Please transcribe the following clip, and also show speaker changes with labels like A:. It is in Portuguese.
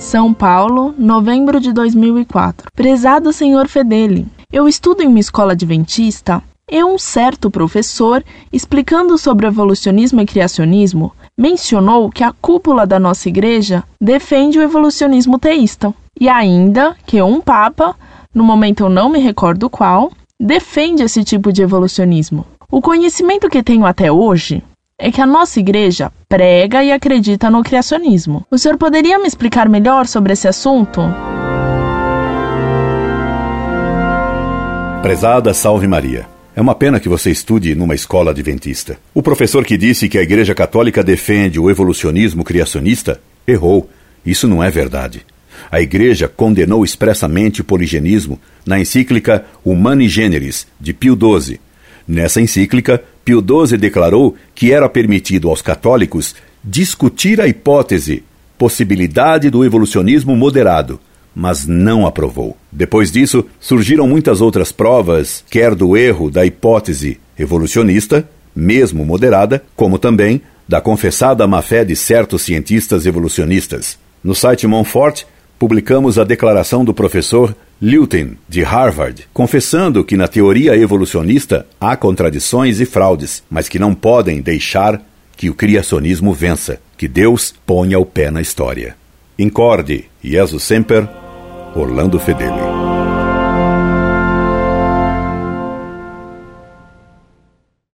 A: São Paulo, novembro de 2004. Prezado senhor Fedeli, eu estudo em uma escola adventista e um certo professor, explicando sobre evolucionismo e criacionismo, mencionou que a cúpula da nossa igreja defende o evolucionismo teísta. E ainda que um papa, no momento eu não me recordo qual, defende esse tipo de evolucionismo. O conhecimento que tenho até hoje é que a nossa igreja prega e acredita no criacionismo. O senhor poderia me explicar melhor sobre esse assunto?
B: Prezada Salve Maria. É uma pena que você estude numa escola adventista. O professor que disse que a Igreja Católica defende o evolucionismo criacionista errou. Isso não é verdade. A Igreja condenou expressamente o poligenismo na encíclica Humani Generis, de Pio XII, Nessa encíclica, Pio XII declarou que era permitido aos católicos discutir a hipótese, possibilidade do evolucionismo moderado, mas não aprovou. Depois disso, surgiram muitas outras provas, quer do erro da hipótese evolucionista, mesmo moderada, como também da confessada má-fé de certos cientistas evolucionistas. No site Monfort, publicamos a declaração do professor Lewton, de Harvard, confessando que na teoria evolucionista há contradições e fraudes, mas que não podem deixar que o criacionismo vença, que Deus ponha o pé na história. Incorde, Jesus Semper, Orlando Fedeli.